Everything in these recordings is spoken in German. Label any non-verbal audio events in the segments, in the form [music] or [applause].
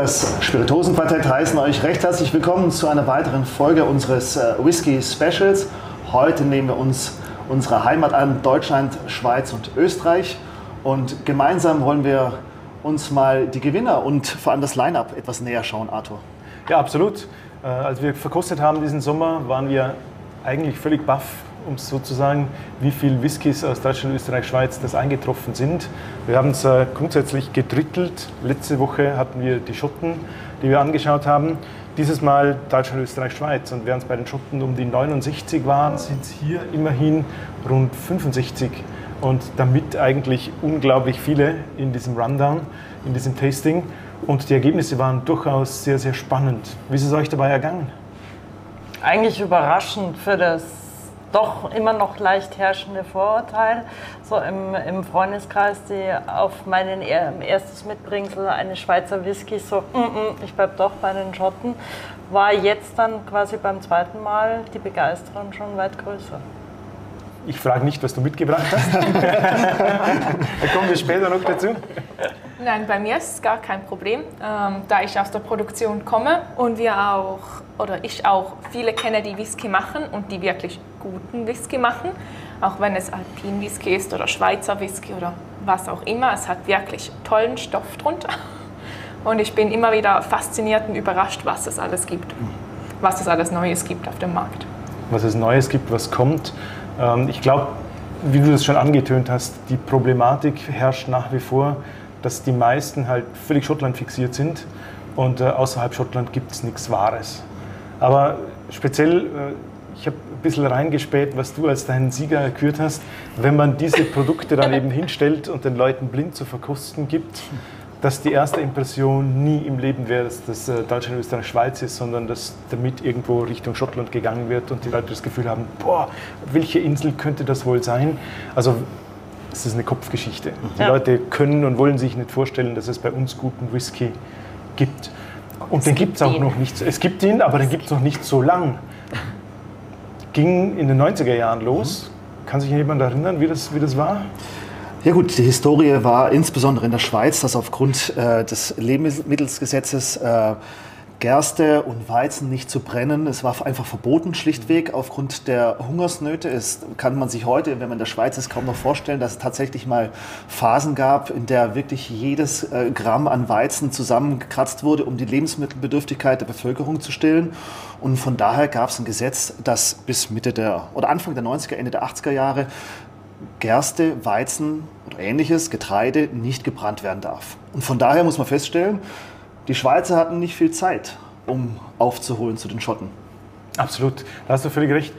Das Spirituosenquartett, heißen euch recht herzlich willkommen zu einer weiteren Folge unseres äh, Whisky Specials. Heute nehmen wir uns unsere Heimat an, Deutschland, Schweiz und Österreich. Und gemeinsam wollen wir uns mal die Gewinner und vor allem das Line-Up etwas näher schauen, Arthur. Ja, absolut. Äh, als wir verkostet haben diesen Sommer, waren wir eigentlich völlig baff, um sozusagen, wie viel Whiskys aus Deutschland, Österreich, Schweiz das eingetroffen sind. Wir haben es äh, grundsätzlich gedrittelt. Letzte Woche hatten wir die Schotten, die wir angeschaut haben. Dieses Mal Deutschland, Österreich, Schweiz. Und während es bei den Schotten um die 69 waren, sind es hier immerhin rund 65. Und damit eigentlich unglaublich viele in diesem Rundown, in diesem Tasting. Und die Ergebnisse waren durchaus sehr, sehr spannend. Wie ist es euch dabei ergangen? Eigentlich überraschend für das doch immer noch leicht herrschende Vorurteil, so im, im Freundeskreis, die auf meinen erstes Mitbringsel eine Schweizer Whisky so, mm -mm, ich bleib doch bei den Schotten, war jetzt dann quasi beim zweiten Mal die Begeisterung schon weit größer. Ich frage nicht, was du mitgebracht hast. [laughs] da kommen wir später noch dazu. Nein, bei mir ist es gar kein Problem, ähm, da ich aus der Produktion komme und wir auch, oder ich auch viele kenne, die Whisky machen und die wirklich guten Whisky machen, auch wenn es Alpin Whisky ist oder Schweizer Whisky oder was auch immer. Es hat wirklich tollen Stoff drunter und ich bin immer wieder fasziniert und überrascht, was es alles gibt, was es alles Neues gibt auf dem Markt. Was es Neues gibt, was kommt. Ähm, ich glaube, wie du das schon angetönt hast, die Problematik herrscht nach wie vor, dass die meisten halt völlig Schottland fixiert sind und äh, außerhalb Schottland gibt es nichts Wahres. Aber speziell, äh, ich habe ein bisschen reingespäht, was du als deinen Sieger gekürt hast, wenn man diese Produkte dann eben hinstellt und den Leuten blind zu verkosten gibt, dass die erste Impression nie im Leben wäre, dass das äh, Deutschland, Österreich, Schweiz ist, sondern dass damit irgendwo Richtung Schottland gegangen wird und die Leute das Gefühl haben, boah, welche Insel könnte das wohl sein? Also es ist eine Kopfgeschichte. Die ja. Leute können und wollen sich nicht vorstellen, dass es bei uns guten Whisky gibt. Und es den gibt es auch noch nicht. Es gibt ihn, aber den gibt es noch nicht so lang. Ging in den 90er Jahren los. Kann sich jemand erinnern, wie das, wie das war? Ja gut, die Historie war insbesondere in der Schweiz, dass aufgrund äh, des Lebensmittelsgesetzes äh, Gerste und Weizen nicht zu brennen. Es war einfach verboten, schlichtweg aufgrund der Hungersnöte. Es kann man sich heute, wenn man in der Schweiz ist, kaum noch vorstellen, dass es tatsächlich mal Phasen gab, in der wirklich jedes äh, Gramm an Weizen zusammengekratzt wurde, um die Lebensmittelbedürftigkeit der Bevölkerung zu stillen. Und von daher gab es ein Gesetz, das bis Mitte der oder Anfang der 90er, Ende der 80er Jahre Gerste, Weizen oder ähnliches, Getreide nicht gebrannt werden darf. Und von daher muss man feststellen, die Schweizer hatten nicht viel Zeit, um aufzuholen zu den Schotten. Absolut, da hast du völlig recht.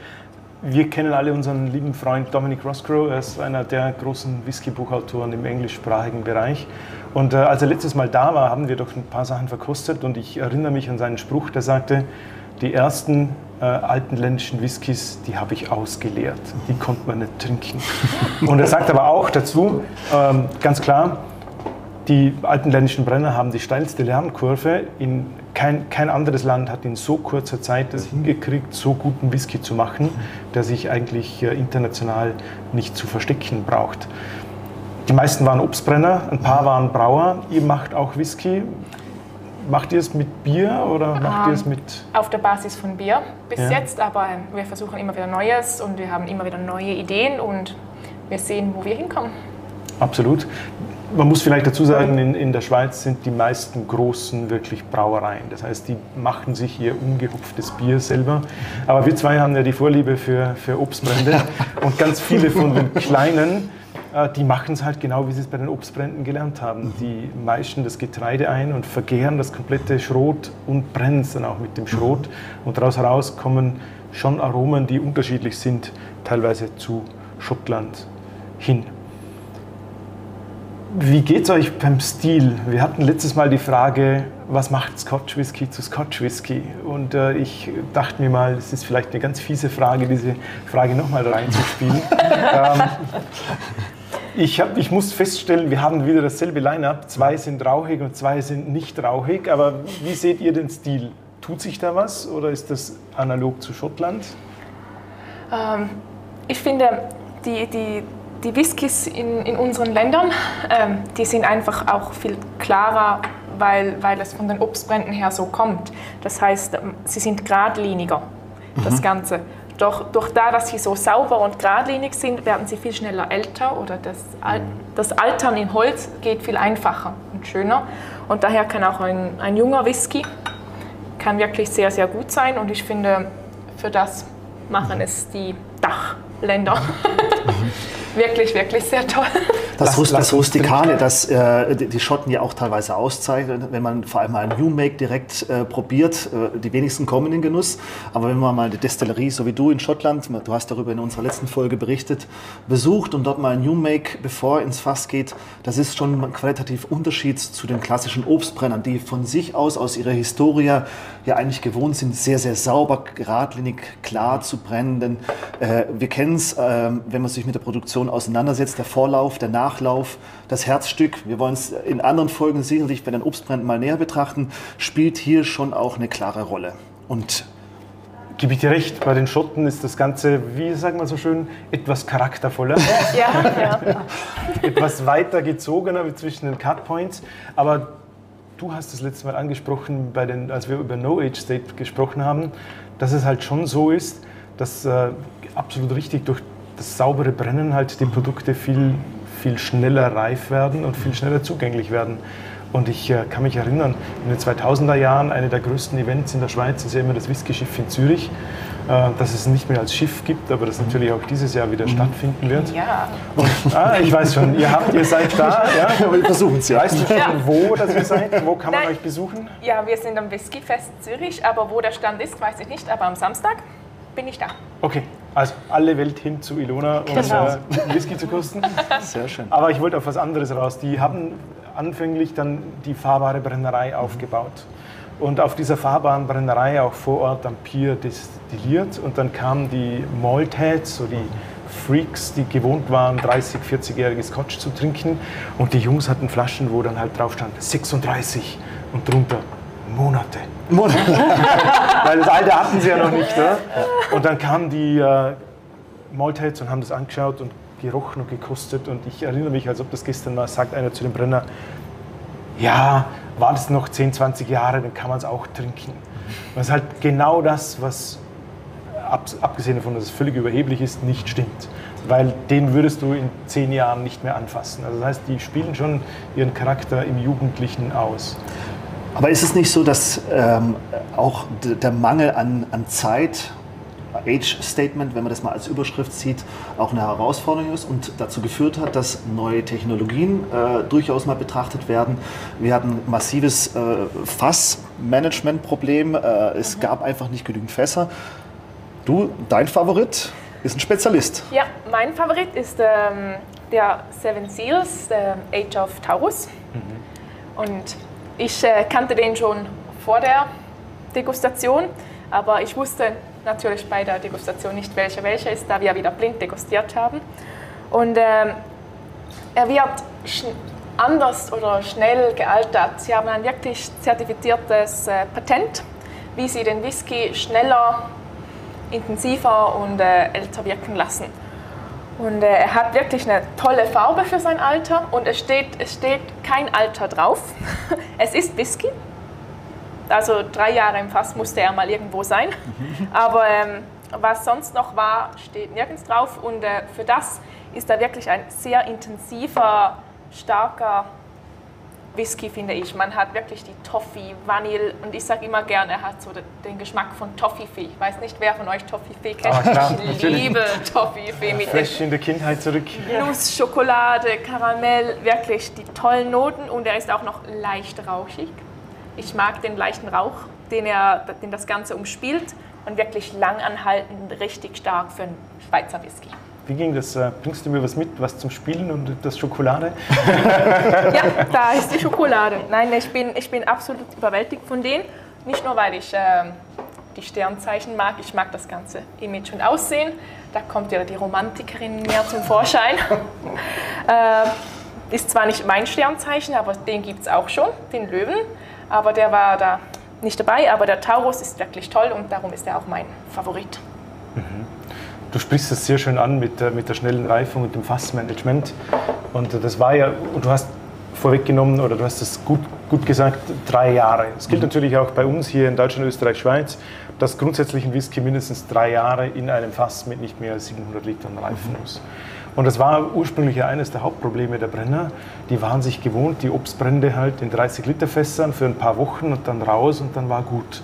Wir kennen alle unseren lieben Freund Dominic Roscoe. Er ist einer der großen Whisky-Buchautoren im englischsprachigen Bereich. Und äh, als er letztes Mal da war, haben wir doch ein paar Sachen verkostet. Und ich erinnere mich an seinen Spruch, der sagte, die ersten äh, alpenländischen Whiskys, die habe ich ausgeleert. Die konnte man nicht trinken. [laughs] Und er sagt aber auch dazu, ähm, ganz klar, die alpenländischen Brenner haben die steilste Lernkurve. In kein, kein anderes Land hat in so kurzer Zeit das hingekriegt, so guten Whisky zu machen, der sich eigentlich äh, international nicht zu verstecken braucht. Die meisten waren Obstbrenner, ein paar waren Brauer. Ihr macht auch Whisky. Macht ihr es mit Bier oder macht ihr es ähm, mit. Auf der Basis von Bier bis ja. jetzt, aber ähm, wir versuchen immer wieder Neues und wir haben immer wieder neue Ideen und wir sehen, wo wir hinkommen. Absolut. Man muss vielleicht dazu sagen, in, in, der Schweiz sind die meisten großen wirklich Brauereien. Das heißt, die machen sich ihr ungehupftes Bier selber. Aber wir zwei haben ja die Vorliebe für, für Obstbrände. [laughs] Und ganz viele von den kleinen, äh, die machen es halt genau, wie sie es bei den Obstbränden gelernt haben. Die meischen das Getreide ein und vergehren das komplette Schrot und brennen es dann auch mit dem Schrot. Und daraus heraus kommen schon Aromen, die unterschiedlich sind, teilweise zu Schottland hin. Wie geht es euch beim Stil? Wir hatten letztes Mal die Frage, was macht Scotch Whisky zu Scotch Whisky? Und äh, ich dachte mir mal, es ist vielleicht eine ganz fiese Frage, diese Frage nochmal reinzuspielen. [laughs] ähm, ich, hab, ich muss feststellen, wir haben wieder dasselbe Line-up. Zwei sind rauchig und zwei sind nicht rauchig. Aber wie seht ihr den Stil? Tut sich da was oder ist das analog zu Schottland? Ähm, ich finde, die, die, die Whiskys in, in unseren Ländern, ähm, die sind einfach auch viel klarer, weil, weil es von den Obstbränden her so kommt. Das heißt, ähm, sie sind geradliniger, das Ganze. Doch durch da, dass sie so sauber und geradlinig sind, werden sie viel schneller älter oder das, Al das Altern in Holz geht viel einfacher und schöner. Und daher kann auch ein, ein junger Whisky kann wirklich sehr, sehr gut sein. Und ich finde, für das machen es die Dachländer. [laughs] wirklich, wirklich sehr toll. Das, Rust, das Rustikale, das äh, die Schotten ja auch teilweise auszeichnet, wenn man vor allem mal ein New Make direkt äh, probiert, äh, die wenigsten kommen in den Genuss, aber wenn man mal eine Destillerie, so wie du in Schottland, du hast darüber in unserer letzten Folge berichtet, besucht und dort mal ein New Make, bevor ins Fass geht, das ist schon ein qualitativ Unterschied zu den klassischen Obstbrennern, die von sich aus, aus ihrer Historie ja eigentlich gewohnt sind, sehr, sehr sauber, geradlinig, klar zu brennen, denn äh, wir kennen es, äh, wenn man sich mit der Produktion auseinandersetzt, der Vorlauf, der Nachlauf, das Herzstück. Wir wollen es in anderen Folgen sicherlich bei den Obstbränden mal näher betrachten, spielt hier schon auch eine klare Rolle. Und Gebe ich dir recht, bei den Schotten ist das Ganze, wie sagt man so schön, etwas charaktervoller, [laughs] Ja, ja. [laughs] etwas weiter gezogener wie zwischen den Cutpoints. Aber du hast das letzte Mal angesprochen, bei den, als wir über No Age State gesprochen haben, dass es halt schon so ist, dass äh, absolut richtig durch das saubere Brennen halt die Produkte viel, viel schneller reif werden und viel schneller zugänglich werden. Und ich äh, kann mich erinnern, in den 2000er Jahren, eine der größten Events in der Schweiz ist ja immer das Whisky-Schiff in Zürich, äh, das es nicht mehr als Schiff gibt, aber das natürlich auch dieses Jahr wieder stattfinden wird. ja. Und, ah, ich weiß schon, ihr, habt, ihr seid da, [laughs] ja? aber wir versuchen es ja. Weißt du schon, Ja. wo das ihr seid? Wo kann man Nein. euch besuchen? Ja, wir sind am Whiskyfest Zürich, aber wo der Stand ist, weiß ich nicht. Aber am Samstag bin ich da. Okay, also alle Welt hin zu Ilona, um Genau. äh, Whisky zu kosten. [laughs] Sehr schön. Aber ich wollte auf was anderes raus. Die haben anfänglich dann die fahrbare Brennerei aufgebaut. Und auf dieser fahrbaren Brennerei auch vor Ort am Pier destilliert. Und dann kamen die Maltheads, so die Freaks, die gewohnt waren, 30, 40-jähriges Scotch zu trinken. Und die Jungs hatten Flaschen, wo dann halt drauf stand 36 und drunter Monate. [laughs] Weil das Alter hatten sie ja noch nicht. Ja? Und dann kamen die äh, Maltheads und haben das angeschaut und gerochen und gekostet. Und ich erinnere mich, als ob das gestern war, sagt einer zu dem Brenner, ja, war das noch 10, 20 Jahre, dann kann man es auch trinken. Ist halt genau das, was ab, abgesehen davon, dass es völlig überheblich ist, nicht stimmt. Weil den würdest du in zehn Jahren nicht mehr anfassen. Also das heißt, die spielen schon ihren Charakter im Jugendlichen aus. Aber ist es nicht so, dass ähm, auch der Mangel an, an Zeit, Age Statement, wenn man das mal als Überschrift sieht, auch eine Herausforderung ist und dazu geführt hat, dass neue Technologien äh, durchaus mal betrachtet werden. Wir hatten ein massives äh, Fassmanagement-Problem. Äh, es gab einfach nicht genügend Fässer. Du, dein Favorit ist ein Spezialist. Ja, mein Favorit ist ähm, der Seven Seals, der Age of Taurus. Und ich äh, kannte den schon vor der Degustation, aber ich wusste natürlich bei der Degustation nicht, welcher welcher ist, da wir wieder blind degustiert haben. Und ähm, er wird anders oder schnell gealtert. Sie haben ein wirklich zertifiziertes äh, Patent, wie sie den Whisky schneller, intensiver und äh, älter wirken lassen. Und äh, er hat wirklich eine tolle Farbe für sein Alter und es steht, es steht kein Alter drauf. [laughs] es ist Whisky. Also drei Jahre im Fass musste er mal irgendwo sein. Aber ähm, was sonst noch war, steht nirgends drauf. Und äh, für das ist er wirklich ein sehr intensiver, starker Whisky, finde ich. Man hat wirklich die Toffee, Vanille und ich sage immer gerne, er hat so de- den Geschmack von Toffifee. Ich weiß nicht, wer von euch Toffifee kennt. Ah, klar, ich natürlich. liebe Toffifee mit Fresh in der Kindheit zurück. Nuss, Schokolade, Karamell, wirklich die tollen Noten und er ist auch noch leicht rauchig. Ich mag den leichten Rauch, den, er, den das Ganze umspielt und wirklich langanhaltend, richtig stark für einen Schweizer Whisky. Wie ging das? Äh, Bringst du mir was mit, was zum Spielen und das Schokolade? [laughs] Ja, [laughs] da ist die Schokolade. Nein, ich bin, ich bin absolut überwältigt von denen. Nicht nur, weil ich ähm, die Sternzeichen mag, ich mag das ganze Image und Aussehen. Da kommt ja die Romantikerin in mir zum Vorschein. [laughs] äh, ist zwar nicht mein Sternzeichen, aber den gibt es auch schon, den Löwen. Aber der war da nicht dabei. Aber der Taurus ist wirklich toll und darum ist er auch mein Favorit. Du sprichst das sehr schön an mit, der- mit der schnellen Reifung und dem Fassmanagement. Und das war ja, und du hast vorweggenommen oder du hast es gut, gut gesagt, drei Jahre. Es gilt mhm. natürlich auch bei uns hier in Deutschland, Österreich, Schweiz, dass grundsätzlich ein Whisky mindestens drei Jahre in einem Fass mit nicht mehr als 700 Litern reifen mhm. muss. Und das war ursprünglich ja eines der Hauptprobleme der Brenner. Die waren sich gewohnt, die Obstbrände halt in 30 Liter Fässern für ein paar Wochen und dann raus und dann war gut.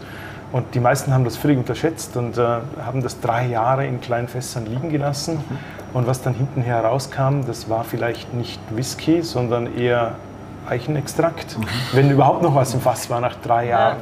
Und die meisten haben das völlig unterschätzt und äh, haben das drei Jahre in kleinen Fässern liegen gelassen. Und was dann hinten herauskam, das war vielleicht nicht Whisky, sondern eher Eichenextrakt, mhm. wenn überhaupt noch was im Fass war nach drei Jahren.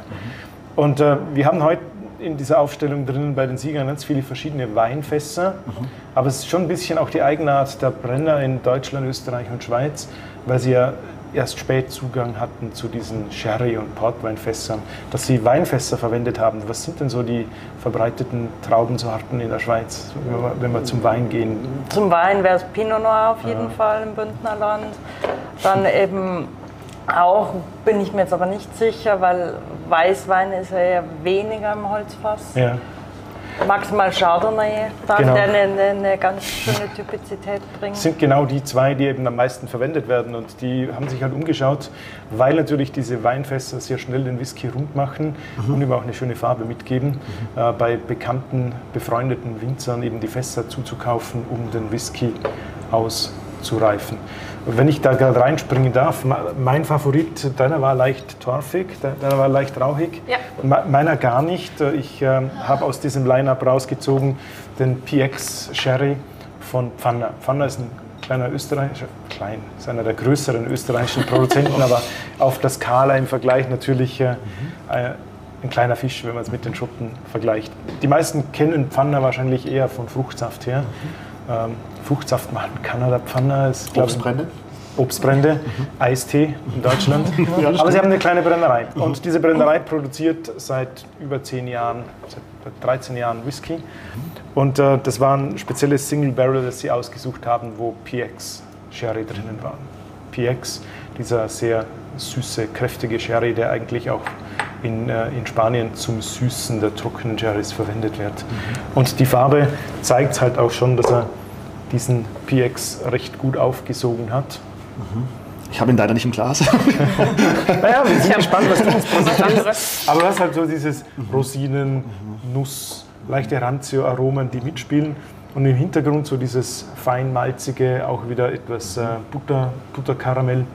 Und äh, wir haben heute in dieser Aufstellung drinnen bei den Siegern ganz viele verschiedene Weinfässer. Mhm. Aber es ist schon ein bisschen auch die Eigenart der Brenner in Deutschland, Österreich und Schweiz, weil sie ja erst spät Zugang hatten zu diesen Sherry- und Portweinfässern, dass sie Weinfässer verwendet haben. Was sind denn so die verbreiteten Traubensorten in der Schweiz, wenn wir zum Wein gehen? Zum Wein wäre es Pinot Noir auf jeden ja. Fall im Bündnerland. Dann eben auch, bin ich mir jetzt aber nicht sicher, weil Weißwein ist ja eher weniger im Holzfass. Ja. Maximal Chardonnay, dann, genau. der eine, eine, ganz schöne Typizität bringt. Das sind genau die zwei, die eben am meisten verwendet werden. Und die haben sich halt umgeschaut, weil natürlich diese Weinfässer sehr schnell den Whisky rund machen mhm. und ihm auch eine schöne Farbe mitgeben. Mhm. Äh, bei bekannten, befreundeten Winzern eben die Fässer zuzukaufen, um den Whisky auszureifen. Wenn ich da gerade reinspringen darf, mein Favorit, deiner war leicht torfig, deiner war leicht rauchig, ja. meiner gar nicht. Ich äh, habe aus diesem Line-Up rausgezogen den PX Sherry von Pfanner. Pfanner ist ein kleiner österreichischer, klein, ist einer der größeren österreichischen [laughs] Produzenten, aber auf der Skala im Vergleich natürlich äh, äh, ein kleiner Fisch, wenn man es mit den Schotten vergleicht. Die meisten kennen Pfanner wahrscheinlich eher von Fruchtsaft her. Ähm, Fruchtsaft machen Kanada Pfanner ist, glaube Obstbrände? Obstbrände, mhm. Eistee in Deutschland. [laughs] ja, Aber sie haben eine kleine Brennerei. Mhm. Und diese Brennerei produziert seit über 10 Jahren, seit 13 Jahren Whisky. Und äh, das war ein spezielles Single Barrel, das sie ausgesucht haben, wo PX Sherry drinnen war. PX, dieser sehr süße, kräftige Sherry, der eigentlich auch in, äh, in Spanien zum Süßen der trockenen Sherrys verwendet wird. Mhm. Und die Farbe zeigt halt auch schon, dass er diesen PX recht gut aufgesogen hat. Mhm. Ich habe ihn leider nicht im Glas. [laughs] naja, wir sind gespannt, was du uns [laughs] präsentierst. Aber du hast halt so dieses Rosinen, Nuss, leichte Ranzio-Aromen, die mitspielen. Und im Hintergrund so dieses feinmalzige, auch wieder etwas äh, Butter, Butterkaramell.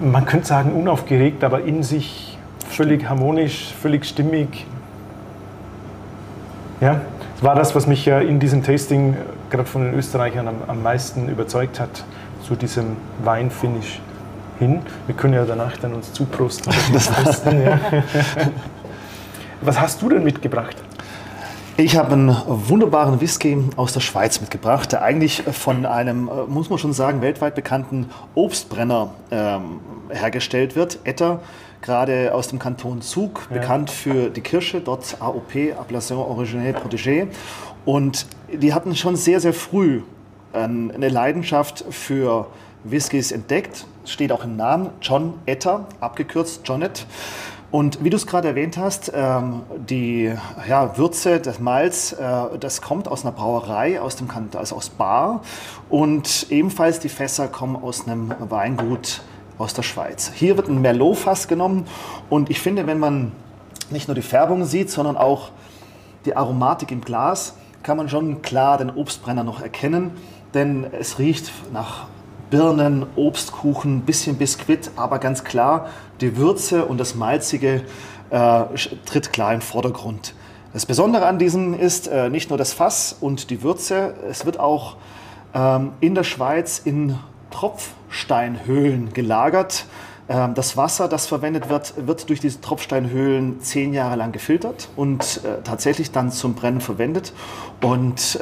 Man könnte sagen unaufgeregt, aber in sich völlig harmonisch, völlig stimmig. Ja, das war das, was mich in diesem Tasting äh, gerade von den Österreichern am, am meisten überzeugt hat, zu diesem Weinfinish hin. Wir können ja danach dann uns zuprosten. [laughs] Ja. [laughs] Was hast du denn mitgebracht? Ich habe einen wunderbaren Whisky aus der Schweiz mitgebracht, der eigentlich von einem, äh, muss man schon sagen, weltweit bekannten Obstbrenner ähm, hergestellt wird. Etter gerade aus dem Kanton Zug, ja. bekannt für die Kirsche, dort AOP, Appellation Originelle Protégée. Und die hatten schon sehr, sehr früh eine Leidenschaft für Whiskys entdeckt. Steht auch im Namen, John Etter, abgekürzt Jonet. Und wie du es gerade erwähnt hast, ähm, die ja, Würze, das Malz, äh, das kommt aus einer Brauerei, aus dem also aus Bar. Und ebenfalls die Fässer kommen aus einem Weingut aus der Schweiz. Hier wird ein Merlot-Fass genommen und ich finde, wenn man nicht nur die Färbung sieht, sondern auch die Aromatik im Glas, kann man schon klar den Obstbrenner noch erkennen, denn es riecht nach Birnen, Obstkuchen, bisschen Biskuit, aber ganz klar, die Würze und das Malzige äh, tritt klar im Vordergrund. Das Besondere an diesem ist äh, nicht nur das Fass und die Würze, es wird auch ähm, in der Schweiz in Tropfsteinhöhlen gelagert. Ähm, das Wasser, das verwendet wird, wird durch diese Tropfsteinhöhlen zehn Jahre lang gefiltert und äh, tatsächlich dann zum Brennen verwendet. Und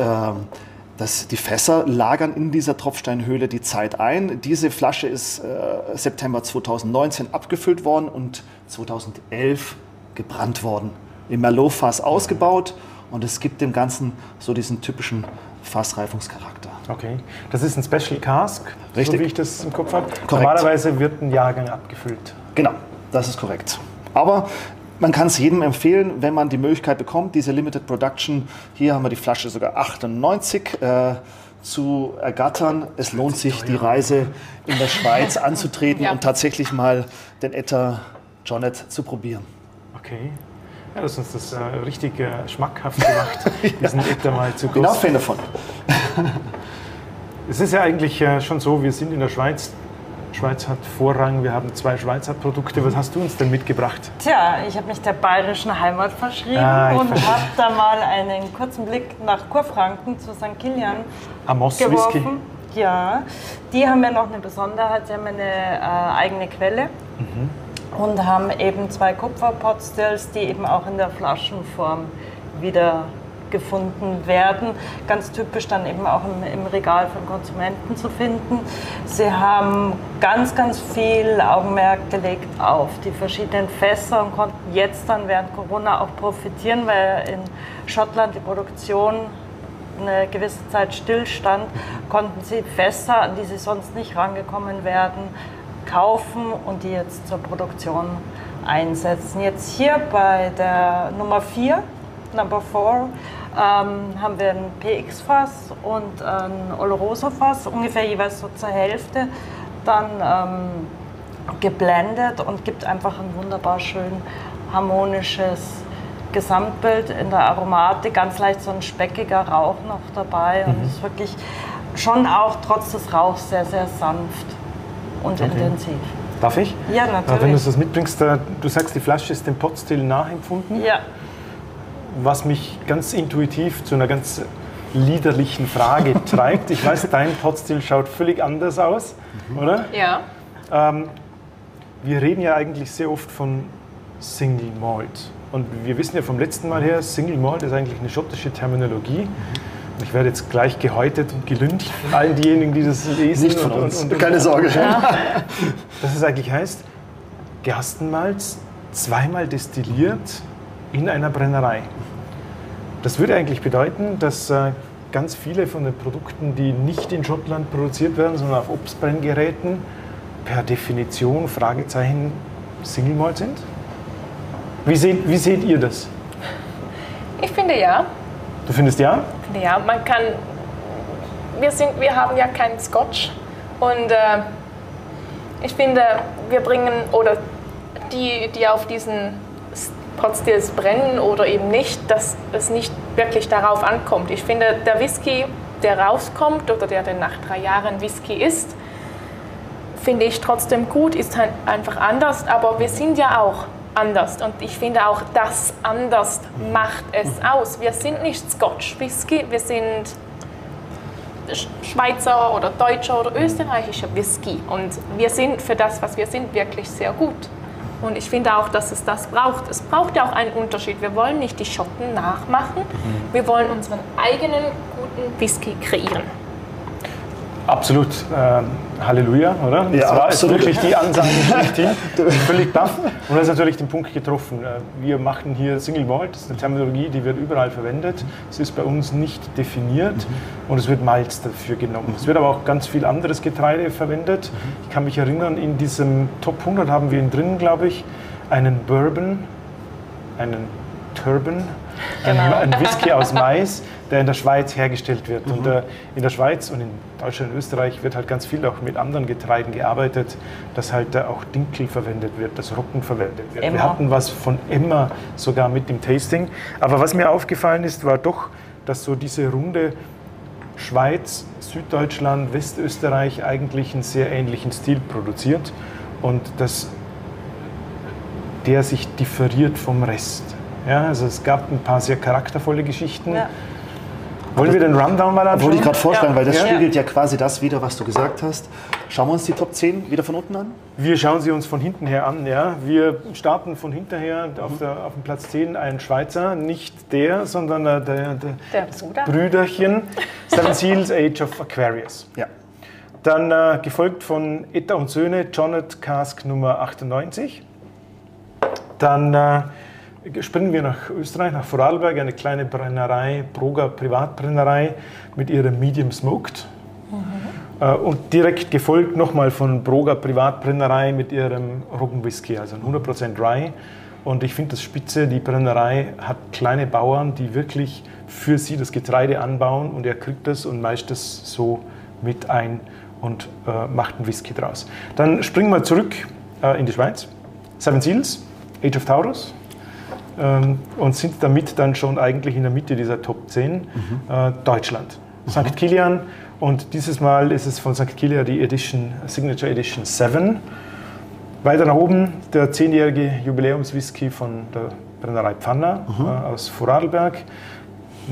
äh, das, die Fässer lagern in dieser Tropfsteinhöhle die Zeit ein. Diese Flasche ist äh, September 2019 abgefüllt worden und 2011 gebrannt worden. Im Merlot-Fass ausgebaut und es gibt dem Ganzen so diesen typischen Fassreifungscharakter. Okay, das ist ein Special Cask, Richtig. so wie ich das im Kopf habe. Normalerweise wird ein Jahrgang abgefüllt. Genau, das ist korrekt. Aber man kann es jedem empfehlen, wenn man die Möglichkeit bekommt, diese Limited Production. Hier haben wir die Flasche sogar 98. Äh, zu ergattern. Es lohnt sich, die Reise in der Schweiz [laughs] anzutreten Ja. und tatsächlich mal den Etta Jonet zu probieren. Okay. Ja, das uns das äh, richtig äh, schmackhaft gemacht, [laughs] diesen Etter mal zu Ich bin auch kosten. Fan davon. Es ist ja eigentlich äh, schon so, wir sind in der Schweiz. Schweiz hat Vorrang, wir haben zwei Schweizer Produkte. Was hast du uns denn mitgebracht? Tja, ich habe mich der bayerischen Heimat verschrieben Ah, und habe da mal einen kurzen Blick nach Kurfranken zu St. Kilian Amos geworfen. Whisky. Ja, die haben ja noch eine Besonderheit. Sie haben eine äh, eigene Quelle und haben eben zwei Kupferpotstills, die eben auch in der Flaschenform wieder gefunden werden. Ganz typisch dann eben auch im, im Regal von Konsumenten zu finden. Sie haben ganz, ganz viel Augenmerk gelegt auf die verschiedenen Fässer und konnten jetzt dann während Corona auch profitieren, weil in Schottland die Produktion eine gewisse Zeit stillstand, konnten sie Fässer, an die sie sonst nicht rangekommen werden, kaufen und die jetzt zur Produktion einsetzen. Jetzt hier bei der Nummer 4, Number 4, ähm, haben wir ein PX-Fass und ein Oloroso-Fass, ungefähr jeweils so zur Hälfte, dann ähm, geblendet und gibt einfach ein wunderbar schön harmonisches Gesamtbild in der Aromatik, ganz leicht so ein speckiger Rauch noch dabei und ist wirklich schon auch trotz des Rauchs sehr, sehr sanft und intensiv. Darf ich? Ja, Äh, Wenn du natürlich. das mitbringst, äh, du sagst, die Flasche ist dem Potstill nachempfunden, Ja, was mich ganz intuitiv zu einer ganz liederlichen Frage [laughs] treibt. Ich weiß, dein Potstill schaut völlig anders aus, oder? Ja. Ähm, wir reden ja eigentlich sehr oft von Single Malt. Und wir wissen ja vom letzten Mal her, Single Malt ist eigentlich eine schottische Terminologie. Und ich werde jetzt gleich gehäutet und gelüncht von allen diejenigen, die das lesen. Nicht von und, uns. Und, und, Keine Sorge. Dass es eigentlich heißt, Gerstenmalz zweimal destilliert in einer Brennerei. Das würde eigentlich bedeuten, dass äh, ganz viele von den Produkten, die nicht in Schottland produziert werden, sondern auf Obstbrenngeräten, per Definition Fragezeichen Single Malt sind? Wie seht, wie seht ihr das? Ich finde ja. Du findest ja? Ich finde ja, man kann. Wir, sind, wir haben ja keinen Scotch. Und äh, ich finde, wir bringen, oder die, die auf diesen Potstills brennen oder eben nicht, dass es nicht wirklich darauf ankommt. Ich finde, der Whisky, der rauskommt oder der dann nach drei Jahren Whisky ist, finde ich trotzdem gut, ist halt einfach anders, aber wir sind ja auch anders und ich finde auch das anders macht es aus. Wir sind nicht Scotch Whisky, wir sind Sch- Schweizer oder deutscher oder österreichischer Whisky und wir sind für das, was wir sind, wirklich sehr gut. Und ich finde auch, dass es das braucht. Es braucht ja auch einen Unterschied. Wir wollen nicht die Schotten nachmachen, wir wollen unseren eigenen guten Whisky kreieren. Absolut. Ähm, Halleluja, oder? Das Ja, war absolut. wirklich die Ansage schlechthin. [laughs] Völlig baff. Und du hast natürlich den Punkt getroffen. Äh, Wir machen hier Single Malt, das ist eine Terminologie, die wird überall verwendet. Es ist bei uns nicht definiert und es wird Malz dafür genommen. Es wird aber auch ganz viel anderes Getreide verwendet. Ich kann mich erinnern, in diesem Top 100 haben wir drin, glaube ich, einen Bourbon, einen Turban, Genau. ein, Whisky aus [laughs] Mais, der in der Schweiz hergestellt wird. Und äh, in der Schweiz und in Deutschland und Österreich wird halt ganz viel auch mit anderen Getreiden gearbeitet, dass halt äh, auch Dinkel verwendet wird, dass Roggen verwendet wird. Wir Emmer. hatten was von Emma sogar mit dem Tasting. Aber was mir aufgefallen ist, war doch, dass so diese Runde Schweiz, Süddeutschland, Westösterreich eigentlich einen sehr ähnlichen Stil produziert und dass der sich differiert vom Rest. Ja, also es gab ein paar sehr charaktervolle Geschichten. Ja. Wollen wir den Rundown mal anschauen? Wollte ich gerade vorschlagen, Ja. weil das Ja. spiegelt ja quasi das wieder, was du gesagt hast. Schauen wir uns die Top 10 wieder von unten an? Wir schauen sie uns von hinten her an. Ja. Wir starten von hinterher auf, der, auf dem Platz 10 ein Schweizer, nicht der, sondern äh, der, der, Der das Bruder. Brüderchen, [laughs] Seven Seals Age of Aquarius. Ja. Dann äh, gefolgt von Etta und Söhne, Jonnet Cask Nummer 98. Dann äh, springen wir nach Österreich, nach Vorarlberg, eine kleine Brennerei, Broger Privatbrennerei mit ihrem Medium Smoked. Äh, und direkt gefolgt nochmal von Broger Privatbrennerei mit ihrem Roggenwhisky, also ein 100% Dry. Und ich finde das spitze, die Brennerei hat kleine Bauern, die wirklich für sie das Getreide anbauen und er kriegt das und meist das so mit ein und äh, macht einen Whisky draus. Dann springen wir zurück äh, in die Schweiz. Seven Seals, Age of Taurus. Ähm, und sind damit dann schon eigentlich in der Mitte dieser Top 10 mhm. äh, Deutschland. Mhm. St. Kilian und dieses Mal ist es von St. Kilian die Edition, Signature Edition 7. Weiter nach oben der zehnjährige Jubiläumswhisky von der Brennerei Pfanner mhm. äh, aus Vorarlberg.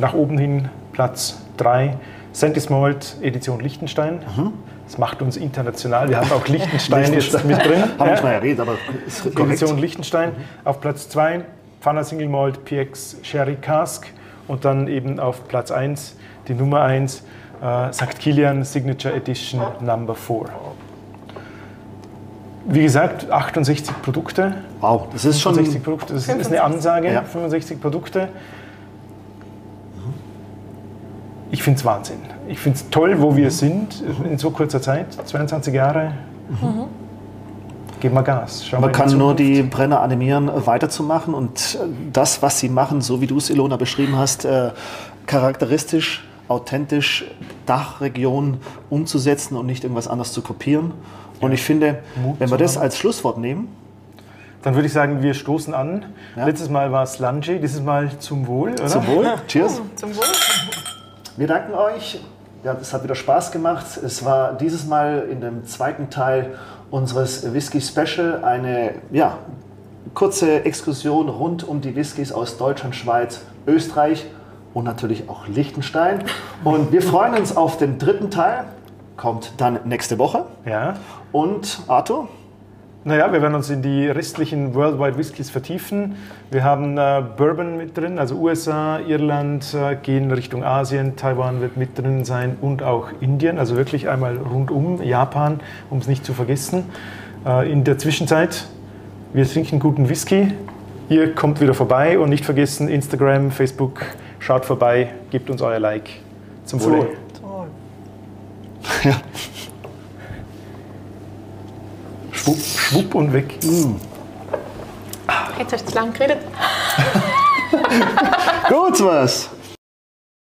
Nach oben hin Platz 3, Sentis Malt Edition Liechtenstein. Mhm. Das macht uns international. Wir haben auch [laughs] Liechtenstein jetzt mit drin. Haben wir schon mal erwähnt, aber ist Edition Liechtenstein. Mhm. Auf Platz 2 Pfanner Single Malt PX Sherry Cask. Und dann eben auf Platz 1 die Nummer 1 äh, St. Kilian Signature Edition Number 4. Wie gesagt, 68 Produkte. Wow, das ist schon. 65 Produkte, das ist eine Ansage. Ja. 65 Produkte. Ich finde es Wahnsinn. Ich finde es toll, wo wir sind in so kurzer Zeit. 22 Jahre. Mhm. Geben wir Gas. Schauen Man kann nur die Brenner animieren, weiterzumachen und das, was sie machen, so wie du es, Ilona, beschrieben hast, äh, charakteristisch, authentisch Dachregion umzusetzen und nicht irgendwas anderes zu kopieren. Und ich finde, Mut wenn wir das als Schlusswort nehmen, dann würde ich sagen, wir stoßen an. Ja. Letztes Mal war es Lungy, dieses Mal zum Wohl. Oder? Zum Wohl. [laughs] Cheers. Oh, zum Wohl. Wir danken euch. Ja, es hat wieder Spaß gemacht. Es war dieses Mal in dem zweiten Teil unseres Whisky Special eine ja, kurze Exkursion rund um die Whiskys aus Deutschland, Schweiz, Österreich und natürlich auch Liechtenstein. Und wir freuen uns auf den dritten Teil kommt dann nächste Woche. Ja. Und Arthur? Naja, wir werden uns in die restlichen Worldwide Whiskys vertiefen. Wir haben äh, Bourbon mit drin, also USA, Irland, äh, gehen Richtung Asien, Taiwan wird mit drin sein und auch Indien, also wirklich einmal rundum, Japan, um es nicht zu vergessen. Äh, in der Zwischenzeit, wir trinken guten Whisky. Ihr kommt wieder vorbei und nicht vergessen, Instagram, Facebook, schaut vorbei, gebt uns euer Like. Zum Wohle. [laughs] Ja. Schwupp, schwupp und weg. Mm. Jetzt hast du zu lange geredet. [laughs] Gut was.